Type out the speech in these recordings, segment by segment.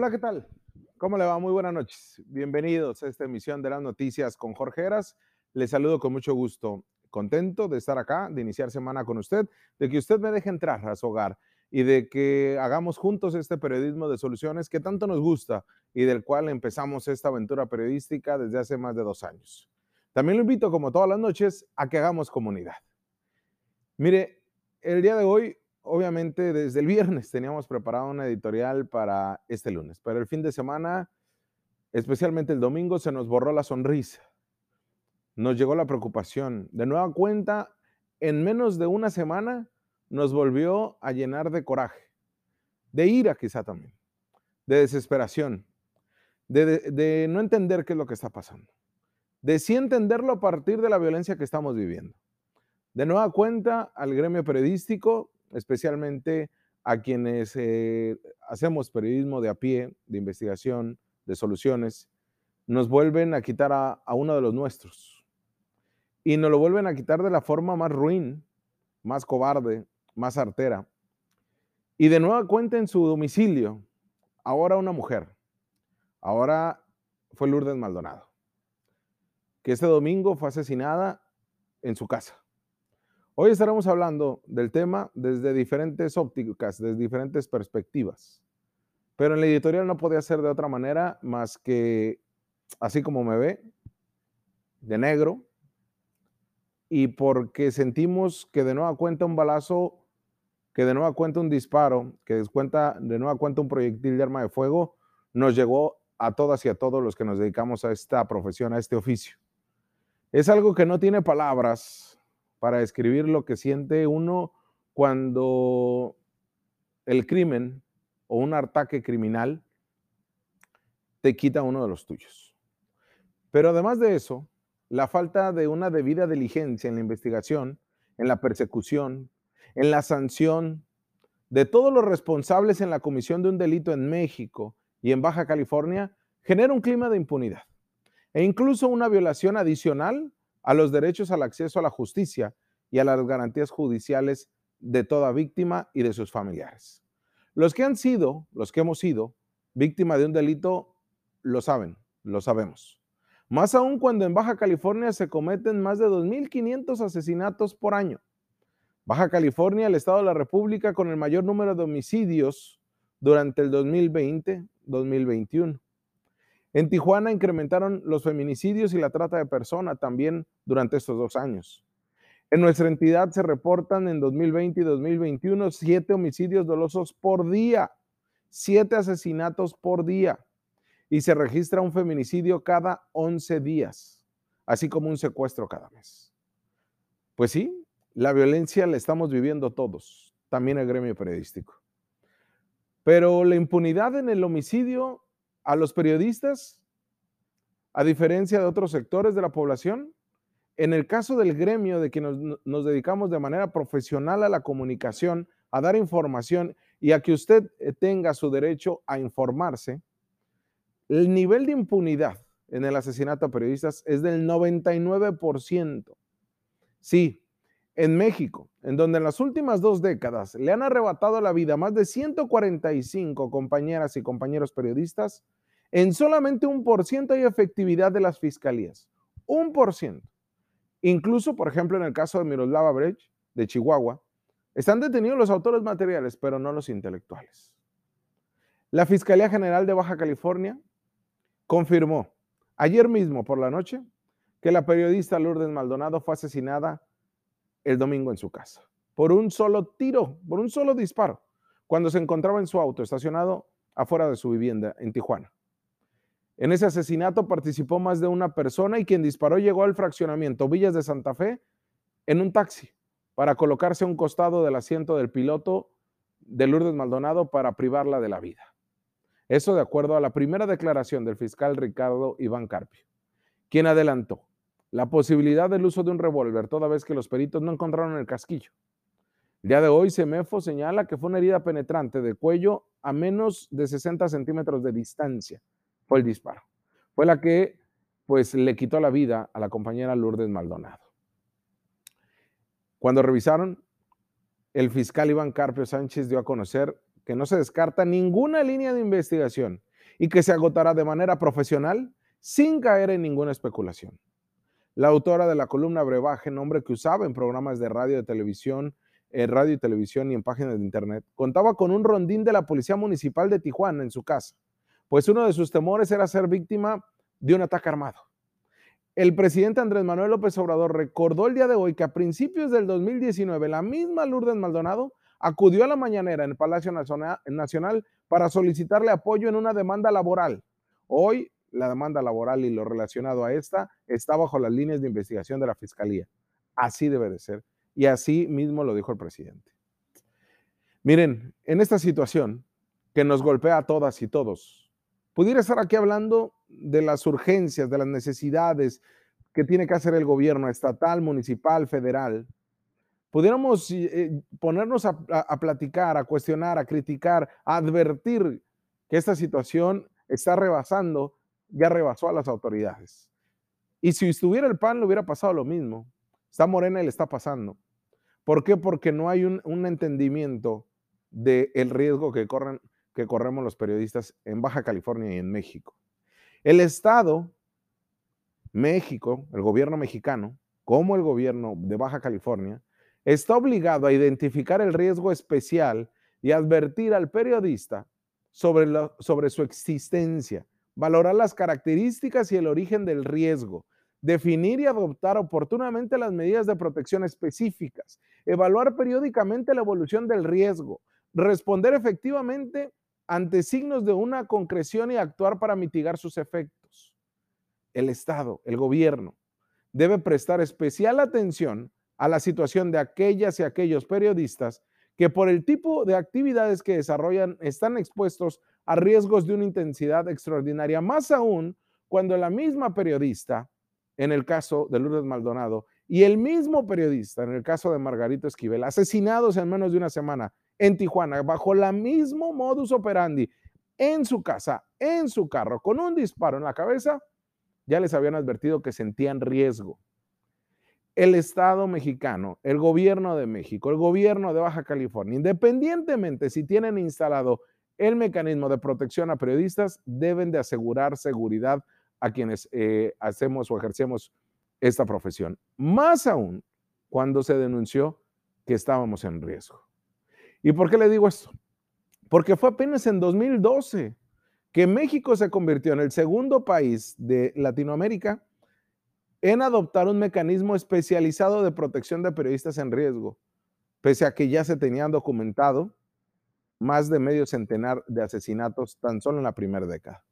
Hola, ¿qué tal? ¿Cómo le va? Muy buenas noches. Bienvenidos a esta emisión de las noticias con Jorge Heras. Les saludo con mucho gusto. Contento de estar acá, de iniciar semana con usted, de que usted me deje entrar a su hogar y de que hagamos juntos este periodismo de soluciones que tanto nos gusta y del cual empezamos esta aventura periodística desde hace más de dos años. También lo invito, como todas las noches, a que hagamos comunidad. Mire, el día de hoy obviamente desde el viernes teníamos preparado una editorial para este lunes, pero el fin de semana, especialmente el domingo, se nos borró la sonrisa. Nos llegó la preocupación. De nueva cuenta, en menos de una semana nos volvió a llenar de coraje, de ira quizá también, de desesperación, de, de, no entender qué es lo que está pasando, de sí entenderlo a partir de la violencia que estamos viviendo. De nueva cuenta, al gremio periodístico especialmente a quienes eh, hacemos periodismo de a pie, de investigación, de soluciones, nos vuelven a quitar a, a, uno de los nuestros. Y nos lo vuelven a quitar de la forma más ruin, más cobarde, más artera. Y de nueva cuenta en su domicilio, ahora una mujer, ahora fue Lourdes Maldonado, que este domingo fue asesinada en su casa. Hoy estaremos hablando del tema desde diferentes ópticas, desde diferentes perspectivas. Pero en la editorial no podía ser de otra manera más que, así como me ve, de negro, y porque sentimos que de nueva cuenta un balazo, que de nueva cuenta un disparo, que de, cuenta, de nueva cuenta un proyectil de arma de fuego, nos llegó a todas y a todos los que nos dedicamos a esta profesión, a este oficio. Es algo que no tiene palabras, para describir lo que siente uno cuando el crimen o un ataque criminal te quita uno de los tuyos. Pero además de eso, la falta de una debida diligencia en la investigación, en la persecución, en la sanción de todos los responsables en la comisión de un delito en México y en Baja California genera un clima de impunidad e incluso una violación adicional a los derechos al acceso a la justicia y a las garantías judiciales de toda víctima y de sus familiares. Los que han sido, los que hemos sido, víctima de un delito, lo saben, lo sabemos. Más aún cuando en Baja California se cometen más de 2.500 asesinatos por año. Baja California, el Estado de la República con el mayor número de homicidios durante el 2020-2021. En Tijuana incrementaron los feminicidios y la trata de personas también durante estos dos años. En nuestra entidad se reportan en 2020 y 2021 siete homicidios dolosos por día, siete asesinatos por día y se registra un feminicidio cada 11 días, así como un secuestro cada mes. Pues sí, la violencia la estamos viviendo todos, también el gremio periodístico. Pero la impunidad en el homicidio a los periodistas, a diferencia de otros sectores de la población, en el caso del gremio de que nos, dedicamos de manera profesional a la comunicación, a dar información y a que usted eh, tenga su derecho a informarse, el nivel de impunidad en el asesinato a periodistas es del 99%. Sí, en México, en donde en las últimas dos décadas le han arrebatado la vida a más de 145 compañeras y compañeros periodistas, en solamente un por ciento hay efectividad de las fiscalías. Un por ciento. Incluso, por ejemplo, en el caso de Miroslava Brecht, de Chihuahua, están detenidos los autores materiales, pero no los intelectuales. La Fiscalía General de Baja California confirmó ayer mismo por la noche que la periodista Lourdes Maldonado fue asesinada el domingo en su casa por un solo tiro, por un solo disparo, cuando se encontraba en su auto estacionado afuera de su vivienda en Tijuana. En ese asesinato participó más de una persona y quien disparó llegó al fraccionamiento Villas de Santa Fe en un taxi para colocarse a un costado del asiento del piloto de Lourdes Maldonado para privarla de la vida. Eso de acuerdo a la primera declaración del fiscal Ricardo Iván Carpio, quien adelantó la posibilidad del uso de un revólver toda vez que los peritos no encontraron el casquillo. El día de hoy, Semefo señala que fue una herida penetrante de cuello a menos de 60 centímetros de distancia fue el disparo. Fue la que pues le quitó la vida a la compañera Lourdes Maldonado. Cuando revisaron, el fiscal Iván Carpio Sánchez dio a conocer que no se descarta ninguna línea de investigación y que se agotará de manera profesional sin caer en ninguna especulación. La autora de la columna Brebaje, nombre que usaba en programas de radio y televisión, en radio y televisión y en páginas de internet, contaba con un rondín de la Policía Municipal de Tijuana en su casa, pues uno de sus temores era ser víctima de un ataque armado. El presidente Andrés Manuel López Obrador recordó el día de hoy que a principios del 2019 la misma Lourdes Maldonado acudió a la mañanera en el Palacio Nacional para solicitarle apoyo en una demanda laboral. Hoy la demanda laboral y lo relacionado a esta está bajo las líneas de investigación de la Fiscalía. Así debe de ser. Y así mismo lo dijo el presidente. Miren, en esta situación que nos golpea a todas y todos, pudiera estar aquí hablando de las urgencias, de las necesidades que tiene que hacer el gobierno estatal, municipal, federal. Pudiéramos eh, ponernos a, platicar, a cuestionar, a criticar, a advertir que esta situación está rebasando ya rebasó a las autoridades. Y si estuviera el PAN, le hubiera pasado lo mismo. Está Morena y le está pasando. ¿Por qué? Porque no hay un, entendimiento del riesgo que, corren, que corremos los periodistas en Baja California y en México. El Estado, México, el gobierno mexicano, como el gobierno de Baja California, está obligado a identificar el riesgo especial y advertir al periodista sobre, sobre su existencia valorar las características y el origen del riesgo, definir y adoptar oportunamente las medidas de protección específicas, evaluar periódicamente la evolución del riesgo, responder efectivamente ante signos de una concreción y actuar para mitigar sus efectos. El Estado, el gobierno, debe prestar especial atención a la situación de aquellas y aquellos periodistas que por el tipo de actividades que desarrollan están expuestos a riesgos de una intensidad extraordinaria, más aún cuando la misma periodista, en el caso de Lourdes Maldonado, y el mismo periodista, en el caso de Margarito Esquivel, asesinados en menos de una semana en Tijuana, bajo la mismo modus operandi, en su casa, en su carro, con un disparo en la cabeza, ya les habían advertido que sentían riesgo el Estado mexicano, el gobierno de México, el gobierno de Baja California, independientemente si tienen instalado el mecanismo de protección a periodistas, deben de asegurar seguridad a quienes eh, hacemos o ejercemos esta profesión. Más aún cuando se denunció que estábamos en riesgo. ¿Y por qué le digo esto? Porque fue apenas en 2012 que México se convirtió en el segundo país de Latinoamérica en adoptar un mecanismo especializado de protección de periodistas en riesgo, pese a que ya se tenían documentado más de medio centenar de asesinatos tan solo en la primera década.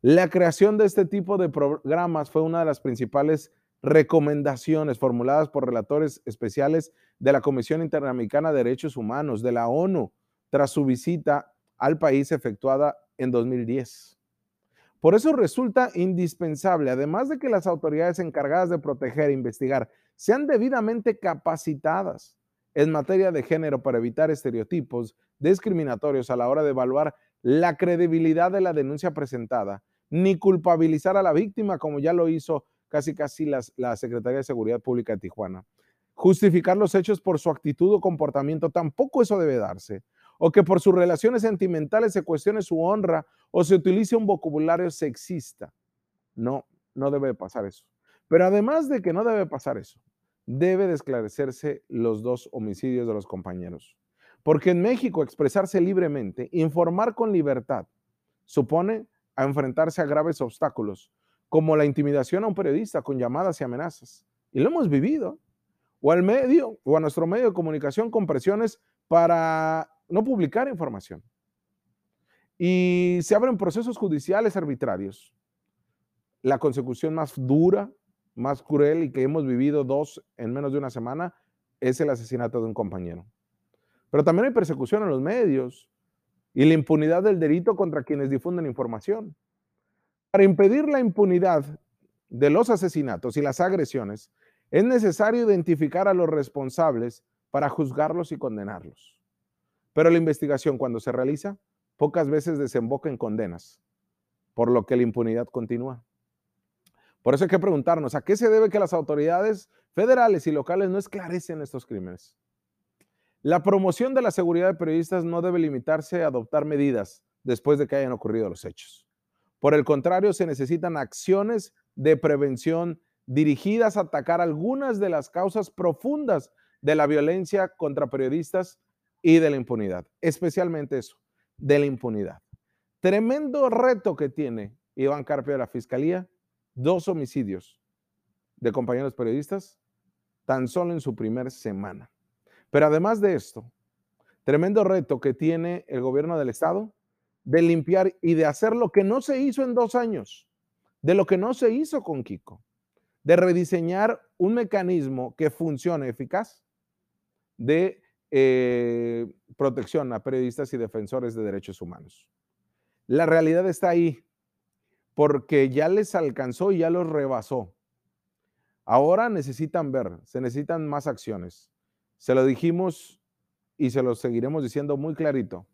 La creación de este tipo de programas fue una de las principales recomendaciones formuladas por relatores especiales de la Comisión Interamericana de Derechos Humanos de la ONU tras su visita al país efectuada en 2010. Por eso resulta indispensable, además de que las autoridades encargadas de proteger e investigar sean debidamente capacitadas en materia de género para evitar estereotipos discriminatorios a la hora de evaluar la credibilidad de la denuncia presentada, ni culpabilizar a la víctima como ya lo hizo casi casi la Secretaría de Seguridad Pública de Tijuana. Justificar los hechos por su actitud o comportamiento, tampoco eso debe darse o que por sus relaciones sentimentales se cuestione su honra o se utilice un vocabulario sexista. No, no debe pasar eso. Pero además de que no debe pasar eso, debe de esclarecerse los dos homicidios de los compañeros. Porque en México expresarse libremente, informar con libertad, supone a enfrentarse a graves obstáculos, como la intimidación a un periodista con llamadas y amenazas. Y lo hemos vivido. O al medio, o a nuestro medio de comunicación con presiones para no publicar información. Y se abren procesos judiciales arbitrarios. La consecución más dura, más cruel y que hemos vivido dos en menos de una semana es el asesinato de un compañero. Pero también hay persecución en los medios y la impunidad del delito contra quienes difunden información. Para impedir la impunidad de los asesinatos y las agresiones, es necesario identificar a los responsables para juzgarlos y condenarlos. Pero la investigación cuando se realiza pocas veces desemboca en condenas, por lo que la impunidad continúa. Por eso hay que preguntarnos, ¿a qué se debe que las autoridades federales y locales no esclarecen estos crímenes? La promoción de la seguridad de periodistas no debe limitarse a adoptar medidas después de que hayan ocurrido los hechos. Por el contrario, se necesitan acciones de prevención dirigidas a atacar algunas de las causas profundas de la violencia contra periodistas y de la impunidad, especialmente eso, de la impunidad. Tremendo reto que tiene Iván Carpio de la Fiscalía, dos homicidios de compañeros periodistas tan solo en su primera semana. Pero además de esto, tremendo reto que tiene el gobierno del estado de limpiar y de hacer lo que no se hizo en dos años, de lo que no se hizo con Kiko, de rediseñar un mecanismo que funcione eficaz de eh, protección a periodistas y defensores de derechos humanos. La realidad está ahí, porque ya les alcanzó y ya los rebasó. Ahora necesitan ver, se necesitan más acciones. Se lo dijimos y se lo seguiremos diciendo muy clarito.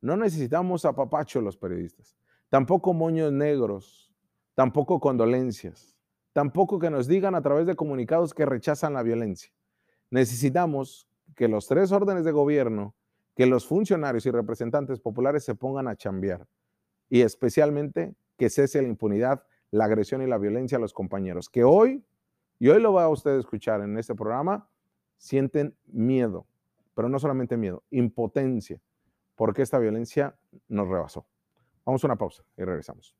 No necesitamos apapacho los periodistas, tampoco moños negros, tampoco condolencias, tampoco que nos digan a través de comunicados que rechazan la violencia. Necesitamos que los tres órdenes de gobierno, que los funcionarios y representantes populares se pongan a chambear y especialmente que cese la impunidad, la agresión y la violencia a los compañeros, que hoy, y hoy lo va a usted escuchar en este programa, sienten miedo, pero no solamente miedo, impotencia, porque esta violencia nos rebasó. Vamos a una pausa y regresamos.